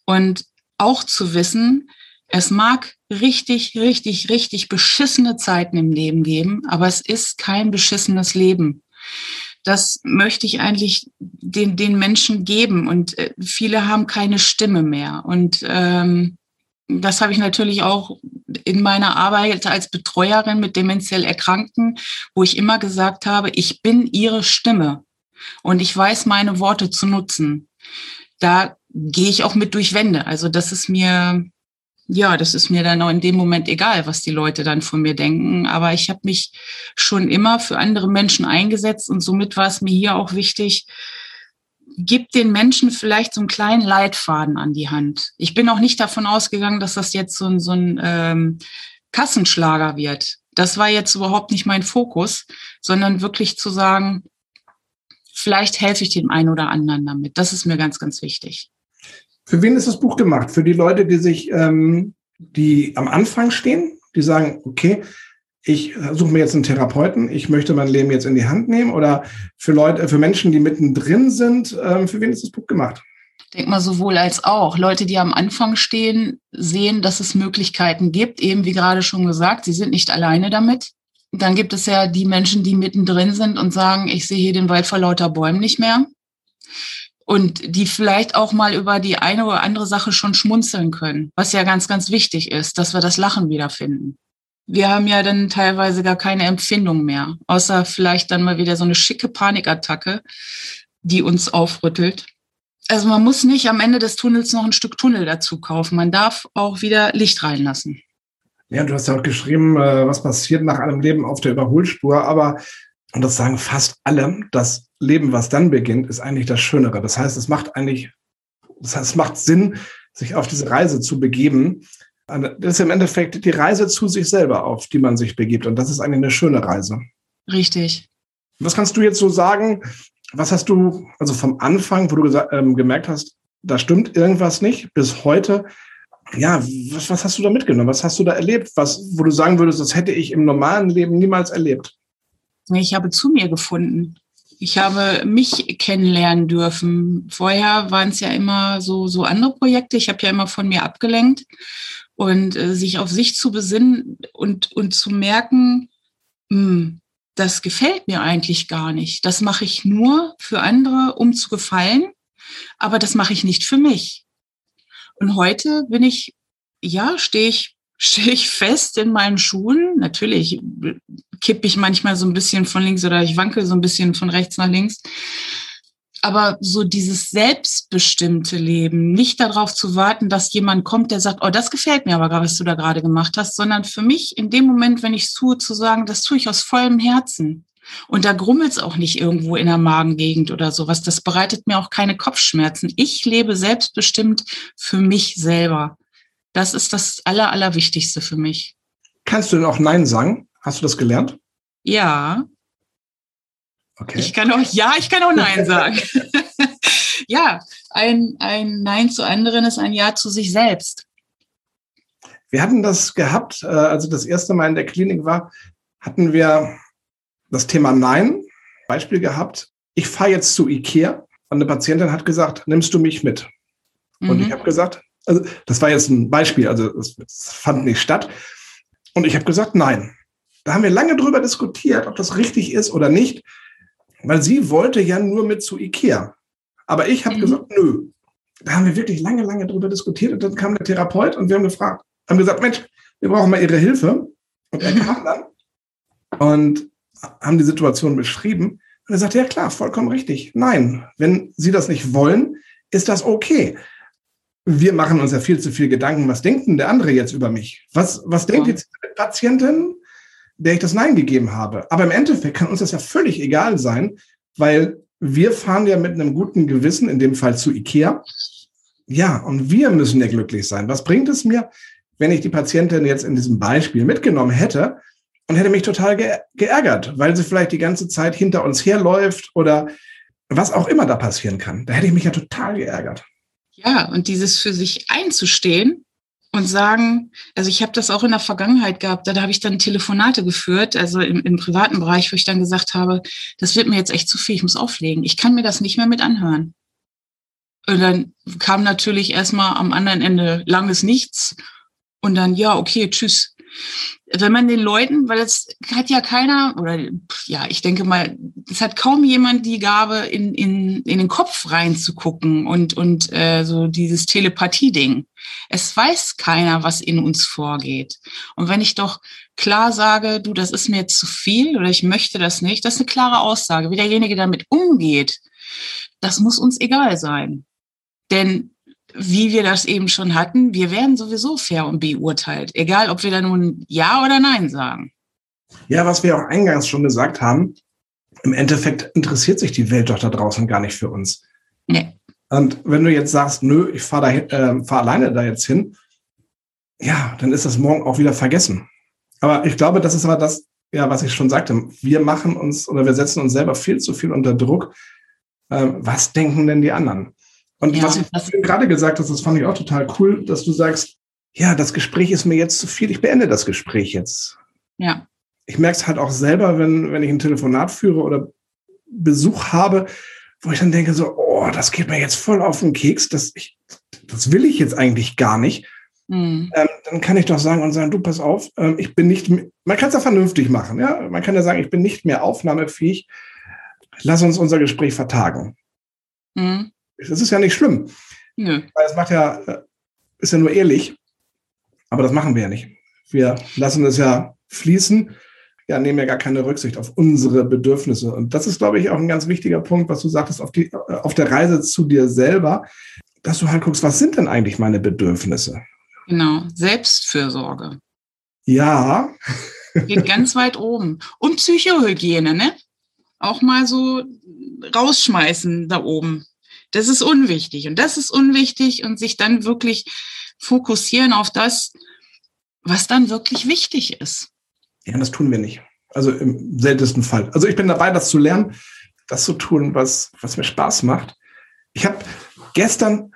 und auch zu wissen, es mag richtig, richtig, richtig beschissene Zeiten im Leben geben, aber es ist kein beschissenes Leben. Das möchte ich eigentlich den, den Menschen geben und äh, viele haben keine Stimme mehr. Und ähm, das habe ich natürlich auch in meiner Arbeit als Betreuerin mit demenziell Erkrankten, wo ich immer gesagt habe, ich bin ihre Stimme und ich weiß, meine Worte zu nutzen. Da gehe ich auch mit durch Wände. Also das ist mir, ja, das ist mir dann auch in dem Moment egal, was die Leute dann von mir denken. Aber ich habe mich schon immer für andere Menschen eingesetzt und somit war es mir hier auch wichtig, gib den Menschen vielleicht so einen kleinen Leitfaden an die Hand. Ich bin auch nicht davon ausgegangen, dass das jetzt so ein, so ein ähm, Kassenschlager wird. Das war jetzt überhaupt nicht mein Fokus, sondern wirklich zu sagen, vielleicht helfe ich dem einen oder anderen damit. Das ist mir ganz, ganz wichtig. Für wen ist das Buch gemacht? Für die Leute, die sich, ähm, die am Anfang stehen, die sagen, okay, ich suche mir jetzt einen Therapeuten, ich möchte mein Leben jetzt in die Hand nehmen oder für Leute, für Menschen, die mittendrin sind, ähm, für wen ist das Buch gemacht? Ich denke mal sowohl als auch. Leute, die am Anfang stehen, sehen, dass es Möglichkeiten gibt, eben wie gerade schon gesagt, sie sind nicht alleine damit. Dann gibt es ja die Menschen, die mittendrin sind und sagen, ich sehe hier den Wald vor lauter Bäumen nicht mehr. Und die vielleicht auch mal über die eine oder andere Sache schon schmunzeln können, was ja ganz, ganz wichtig ist, dass wir das Lachen wiederfinden. Wir haben ja dann teilweise gar keine Empfindung mehr, außer vielleicht dann mal wieder so eine schicke Panikattacke, die uns aufrüttelt. Also man muss nicht am Ende des Tunnels noch ein Stück Tunnel dazu kaufen. Man darf auch wieder Licht reinlassen. Ja, du hast ja auch geschrieben, äh, was passiert nach einem Leben auf der Überholspur, aber, und das sagen fast alle, das Leben, was dann beginnt, ist eigentlich das Schönere. Das heißt, es macht eigentlich, das heißt, es macht Sinn, sich auf diese Reise zu begeben. Das ist im Endeffekt die Reise zu sich selber, auf die man sich begibt. Und das ist eigentlich eine schöne Reise. Richtig. Was kannst du jetzt so sagen? Was hast du, also vom Anfang, wo du ähm, gemerkt hast, da stimmt irgendwas nicht, bis heute, ja, was, was hast du da mitgenommen? Was hast du da erlebt? Was, wo du sagen würdest, das hätte ich im normalen Leben niemals erlebt? Ich habe zu mir gefunden. Ich habe mich kennenlernen dürfen. Vorher waren es ja immer so, so andere Projekte. Ich habe ja immer von mir abgelenkt und äh, sich auf sich zu besinnen und, und zu merken, mh, hm, das gefällt mir eigentlich gar nicht. Das mache ich nur für andere, um zu gefallen, aber das mache ich nicht für mich. Und heute bin ich, ja, stehe ich stehe ich fest in meinen Schuhen. Natürlich kippe ich manchmal so ein bisschen von links oder ich wankel so ein bisschen von rechts nach links. Aber so dieses selbstbestimmte Leben, nicht darauf zu warten, dass jemand kommt, der sagt, oh, das gefällt mir aber, was du da gerade gemacht hast, sondern für mich in dem Moment, wenn ich es tue, zu sagen, das tue ich aus vollem Herzen. Und da grummelt es auch nicht irgendwo in der Magengegend oder sowas. Das bereitet mir auch keine Kopfschmerzen. Ich lebe selbstbestimmt für mich selber. Das ist das Aller, Allerwichtigste für mich. Kannst du denn auch Nein sagen? Hast du das gelernt? Ja. Okay. Ich kann auch, ja, ich kann auch Nein sagen. ja, ein, ein Nein zu anderen ist ein Ja zu sich selbst. Wir hatten das gehabt, äh, also das erste Mal in der Klinik war, hatten wir das Thema Nein, Beispiel gehabt. Ich fahre jetzt zu Ikea und eine Patientin hat gesagt, nimmst du mich mit? Mhm. Und ich mhm. habe gesagt, also das war jetzt ein Beispiel, also es fand nicht statt. Und ich habe gesagt, nein. Da haben wir lange drüber diskutiert, ob das richtig ist oder nicht, weil sie wollte ja nur mit zu Ikea. Aber ich habe mhm. gesagt, nö. Da haben wir wirklich lange, lange drüber diskutiert und dann kam der Therapeut und wir haben gefragt, haben gesagt, Mensch, wir brauchen mal Ihre Hilfe. Und er kam dann und haben die Situation beschrieben. Und er sagte, ja klar, vollkommen richtig. Nein, wenn Sie das nicht wollen, ist das okay. Wir machen uns ja viel zu viel Gedanken. Was denkt denn der andere jetzt über mich? Was, was denkt jetzt die Patientin, der ich das Nein gegeben habe? Aber im Endeffekt kann uns das ja völlig egal sein, weil wir fahren ja mit einem guten Gewissen, in dem Fall zu Ikea. Ja, und wir müssen ja glücklich sein. Was bringt es mir, wenn ich die Patientin jetzt in diesem Beispiel mitgenommen hätte und hätte mich total ge geärgert, weil sie vielleicht die ganze Zeit hinter uns herläuft oder was auch immer da passieren kann. Da hätte ich mich ja total geärgert. Ja, und dieses für sich einzustehen und sagen, also ich habe das auch in der Vergangenheit gehabt, da, da habe ich dann Telefonate geführt, also im, im privaten Bereich, wo ich dann gesagt habe, das wird mir jetzt echt zu viel, ich muss auflegen, ich kann mir das nicht mehr mit anhören. Und dann kam natürlich erstmal am anderen Ende langes Nichts und dann, ja, okay, tschüss wenn man den Leuten, weil es hat ja keiner, oder ja, ich denke mal, es hat kaum jemand die Gabe, in, in, in den Kopf reinzugucken und, und äh, so dieses Telepathie-Ding. Es weiß keiner, was in uns vorgeht. Und wenn ich doch klar sage, du, das ist mir zu viel oder ich möchte das nicht, das ist eine klare Aussage. Wie derjenige damit umgeht, das muss uns egal sein. Denn wie wir das eben schon hatten, wir werden sowieso fair und beurteilt, egal ob wir da nun Ja oder Nein sagen. Ja, was wir auch eingangs schon gesagt haben, im Endeffekt interessiert sich die Welt doch da draußen gar nicht für uns. Nee. Und wenn du jetzt sagst, nö, ich fahre äh, fahr alleine da jetzt hin, ja, dann ist das morgen auch wieder vergessen. Aber ich glaube, das ist aber das, ja, was ich schon sagte. Wir machen uns oder wir setzen uns selber viel zu viel unter Druck. Äh, was denken denn die anderen? Und ja, was du gerade gesagt hast, das fand ich auch total cool, dass du sagst, ja, das Gespräch ist mir jetzt zu viel, ich beende das Gespräch jetzt. Ja. Ich merke es halt auch selber, wenn, wenn ich ein Telefonat führe oder Besuch habe, wo ich dann denke so, oh, das geht mir jetzt voll auf den Keks, das, ich, das will ich jetzt eigentlich gar nicht. Mhm. Ähm, dann kann ich doch sagen und sagen, du, pass auf, ähm, ich bin nicht, man kann es ja vernünftig machen, ja. Man kann ja sagen, ich bin nicht mehr aufnahmefähig. Lass uns unser Gespräch vertagen. Mhm. Das ist ja nicht schlimm. Nö. Weil es macht ja, äh, ist ja nur ehrlich. Aber das machen wir ja nicht. Wir lassen es ja fließen, ja, nehmen ja gar keine Rücksicht auf unsere Bedürfnisse. Und das ist, glaube ich, auch ein ganz wichtiger Punkt, was du sagtest, auf, die, äh, auf der Reise zu dir selber, dass du halt guckst, was sind denn eigentlich meine Bedürfnisse? Genau, Selbstfürsorge. Ja. Geht ganz weit oben. Und Psychohygiene, ne? Auch mal so rausschmeißen da oben. Das ist unwichtig und das ist unwichtig und sich dann wirklich fokussieren auf das, was dann wirklich wichtig ist. Ja, das tun wir nicht. Also im seltensten Fall. Also ich bin dabei, das zu lernen, das zu tun, was, was mir Spaß macht. Ich habe gestern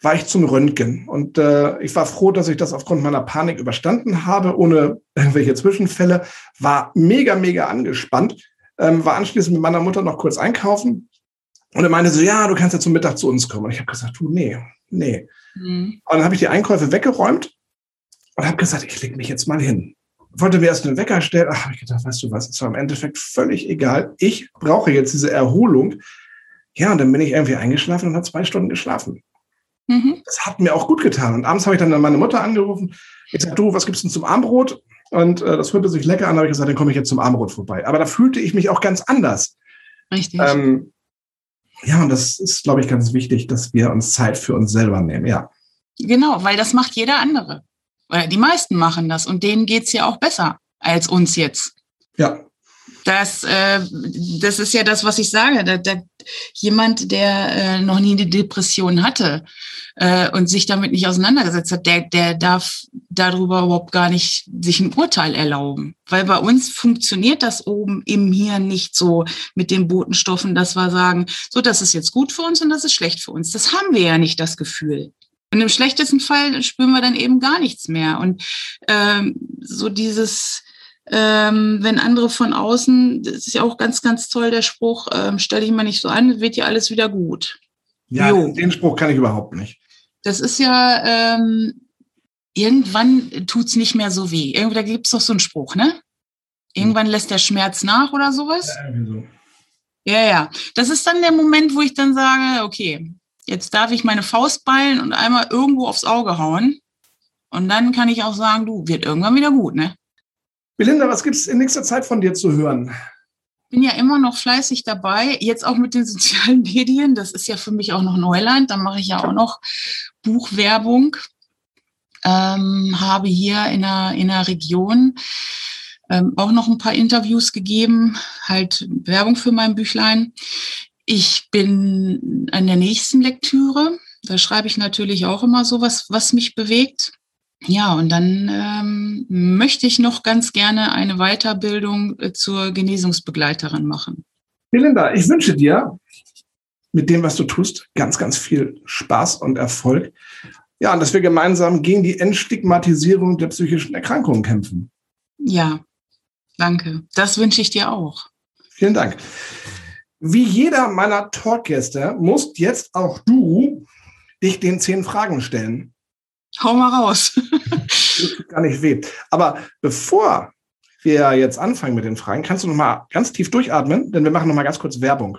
war ich zum Röntgen und äh, ich war froh, dass ich das aufgrund meiner Panik überstanden habe, ohne irgendwelche Zwischenfälle. War mega, mega angespannt. Ähm, war anschließend mit meiner Mutter noch kurz einkaufen und er meinte so, ja, du kannst ja zum Mittag zu uns kommen. Und ich habe gesagt, du, nee, nee. Mhm. Und dann habe ich die Einkäufe weggeräumt und habe gesagt, ich leg mich jetzt mal hin. Wollte mir erst einen Wecker stellen. Ach, habe ich gedacht, weißt du was, ist war im Endeffekt völlig egal. Ich brauche jetzt diese Erholung. Ja, und dann bin ich irgendwie eingeschlafen und habe zwei Stunden geschlafen. Mhm. Das hat mir auch gut getan. Und abends habe ich dann meine Mutter angerufen. Ich sagte, du, was gibt's denn zum Armbrot? Und äh, das hörte sich lecker an, habe ich gesagt, dann komme ich jetzt zum Armbrot vorbei. Aber da fühlte ich mich auch ganz anders. Richtig. Ähm, ja, und das ist, glaube ich, ganz wichtig, dass wir uns Zeit für uns selber nehmen, ja. Genau, weil das macht jeder andere. Weil die meisten machen das und denen geht's ja auch besser als uns jetzt. Ja. Das, äh, das ist ja das, was ich sage. Da, da, jemand, der äh, noch nie eine Depression hatte äh, und sich damit nicht auseinandergesetzt hat, der, der darf darüber überhaupt gar nicht sich ein Urteil erlauben. Weil bei uns funktioniert das oben im Hirn nicht so mit den Botenstoffen, dass wir sagen, so, das ist jetzt gut für uns und das ist schlecht für uns. Das haben wir ja nicht, das Gefühl. Und im schlechtesten Fall spüren wir dann eben gar nichts mehr. Und ähm, so dieses, ähm, wenn andere von außen, das ist ja auch ganz, ganz toll, der Spruch, ähm, stell dich mal nicht so an, wird ja alles wieder gut. Ja, jo. den Spruch kann ich überhaupt nicht. Das ist ja, ähm, irgendwann tut's nicht mehr so weh. Irgendwie, da gibt's doch so einen Spruch, ne? Irgendwann lässt der Schmerz nach oder sowas. Ja, irgendwie so. Ja, ja. Das ist dann der Moment, wo ich dann sage, okay, jetzt darf ich meine Faust ballen und einmal irgendwo aufs Auge hauen. Und dann kann ich auch sagen, du, wird irgendwann wieder gut, ne? Belinda, was gibt es in nächster Zeit von dir zu hören? bin ja immer noch fleißig dabei, jetzt auch mit den sozialen Medien. Das ist ja für mich auch noch Neuland. Da mache ich ja auch noch Buchwerbung. Ähm, habe hier in der, in der Region ähm, auch noch ein paar Interviews gegeben, halt Werbung für mein Büchlein. Ich bin an der nächsten Lektüre. Da schreibe ich natürlich auch immer so was, was mich bewegt. Ja, und dann ähm, möchte ich noch ganz gerne eine Weiterbildung äh, zur Genesungsbegleiterin machen. Belinda, ich wünsche dir mit dem, was du tust, ganz, ganz viel Spaß und Erfolg. Ja, und dass wir gemeinsam gegen die Entstigmatisierung der psychischen Erkrankungen kämpfen. Ja, danke. Das wünsche ich dir auch. Vielen Dank. Wie jeder meiner Talkgäste musst jetzt auch du dich den zehn Fragen stellen. Hau mal raus. das tut gar nicht weh. Aber bevor wir jetzt anfangen mit den Fragen, kannst du noch mal ganz tief durchatmen, denn wir machen noch mal ganz kurz Werbung.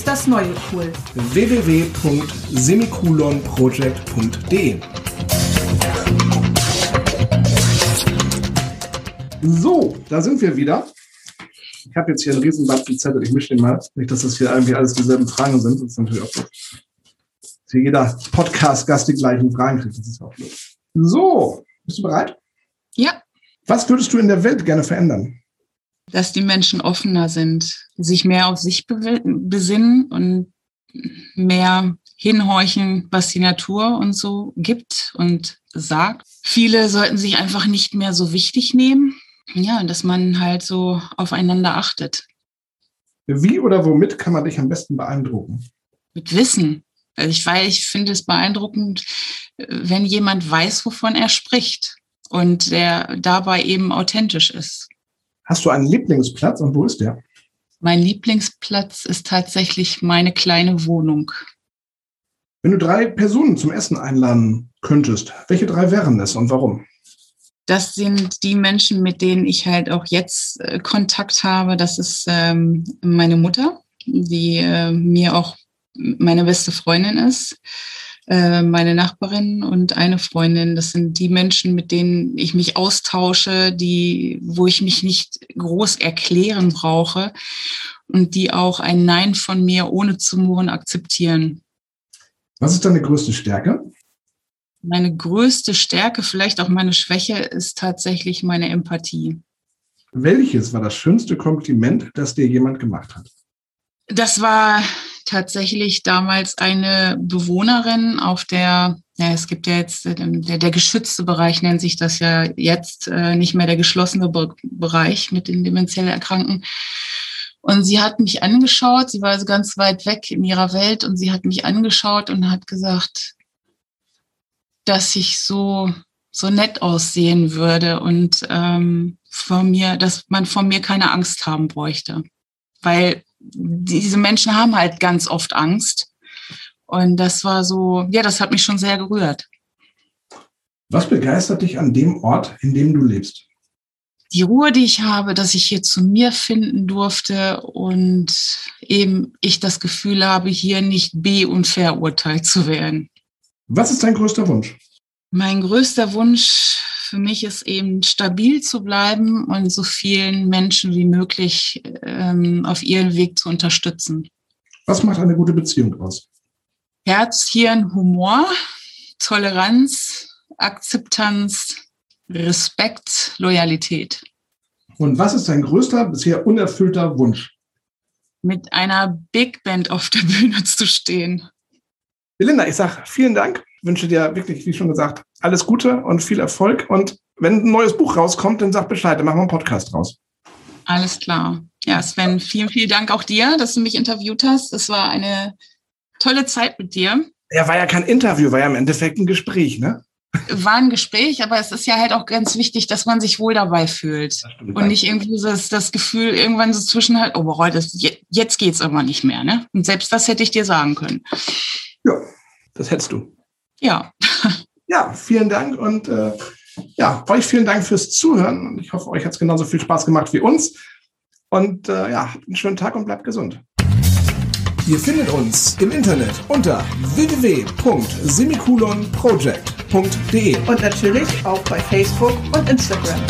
ist das neue cool. www.semikolonproject.de So, da sind wir wieder. Ich habe jetzt hier einen riesen Batzen Zettel. Ich mische den mal. Nicht, dass das hier irgendwie alles dieselben Fragen sind. Das ist natürlich auch so. Dass hier jeder Podcast-Gast die gleichen Fragen kriegt. Das ist auch blöd. So, bist du bereit? Ja. Was würdest du in der Welt gerne verändern? Dass die Menschen offener sind, sich mehr auf sich besinnen und mehr hinhorchen, was die Natur und so gibt und sagt. Viele sollten sich einfach nicht mehr so wichtig nehmen. Ja, dass man halt so aufeinander achtet. Wie oder womit kann man dich am besten beeindrucken? Mit Wissen. Also ich, weil ich finde es beeindruckend, wenn jemand weiß, wovon er spricht und der dabei eben authentisch ist. Hast du einen Lieblingsplatz und wo ist der? Mein Lieblingsplatz ist tatsächlich meine kleine Wohnung. Wenn du drei Personen zum Essen einladen könntest, welche drei wären es und warum? Das sind die Menschen, mit denen ich halt auch jetzt äh, Kontakt habe. Das ist ähm, meine Mutter, die äh, mir auch meine beste Freundin ist. Äh, meine Nachbarin und eine Freundin. Das sind die Menschen, mit denen ich mich austausche, die, wo ich mich nicht groß erklären brauche und die auch ein Nein von mir ohne zu murren akzeptieren. Was ist deine größte Stärke? Meine größte Stärke, vielleicht auch meine Schwäche, ist tatsächlich meine Empathie. Welches war das schönste Kompliment, das dir jemand gemacht hat? Das war tatsächlich damals eine Bewohnerin auf der, ja, es gibt ja jetzt, äh, der, der geschützte Bereich nennt sich das ja jetzt, äh, nicht mehr der geschlossene Be Bereich mit den demenziell Erkrankten. Und sie hat mich angeschaut, sie war also ganz weit weg in ihrer Welt und sie hat mich angeschaut und hat gesagt, dass ich so, so nett aussehen würde und ähm, von mir, dass man von mir keine Angst haben bräuchte. Weil diese Menschen haben halt ganz oft Angst. Und das war so, ja, das hat mich schon sehr gerührt. Was begeistert dich an dem Ort, in dem du lebst? die Ruhe, die ich habe, dass ich hier zu mir finden durfte und eben ich das Gefühl habe, hier nicht be- und verurteilt zu werden. Was ist dein größter Wunsch? Mein größter Wunsch für mich ist eben stabil zu bleiben und so vielen Menschen wie möglich ähm, auf ihren Weg zu unterstützen. Was macht eine gute Beziehung aus? Herz, Hirn, Humor, Toleranz, Akzeptanz, Respekt, Loyalität. Und was ist dein größter, bisher unerfüllter Wunsch? Mit einer Big Band auf der Bühne zu stehen. Belinda, ich sage vielen Dank, wünsche dir wirklich, wie schon gesagt, alles Gute und viel Erfolg. Und wenn ein neues Buch rauskommt, dann sag Bescheid, dann machen wir einen Podcast raus. Alles klar. Ja, Sven, vielen, vielen Dank auch dir, dass du mich interviewt hast. Es war eine tolle Zeit mit dir. Ja, war ja kein Interview, war ja im Endeffekt ein Gespräch, ne? war ein Gespräch, aber es ist ja halt auch ganz wichtig, dass man sich wohl dabei fühlt und nicht irgendwie das, das Gefühl irgendwann so zwischen halt, oh, boah, das, jetzt geht's aber nicht mehr, ne? Und selbst das hätte ich dir sagen können. Ja, das hättest du. Ja. Ja, vielen Dank und äh, ja, euch vielen Dank fürs Zuhören und ich hoffe, euch hat es genauso viel Spaß gemacht wie uns. Und äh, ja, habt einen schönen Tag und bleibt gesund. Ihr findet uns im Internet unter www.semikolonproject.de und natürlich auch bei Facebook und Instagram.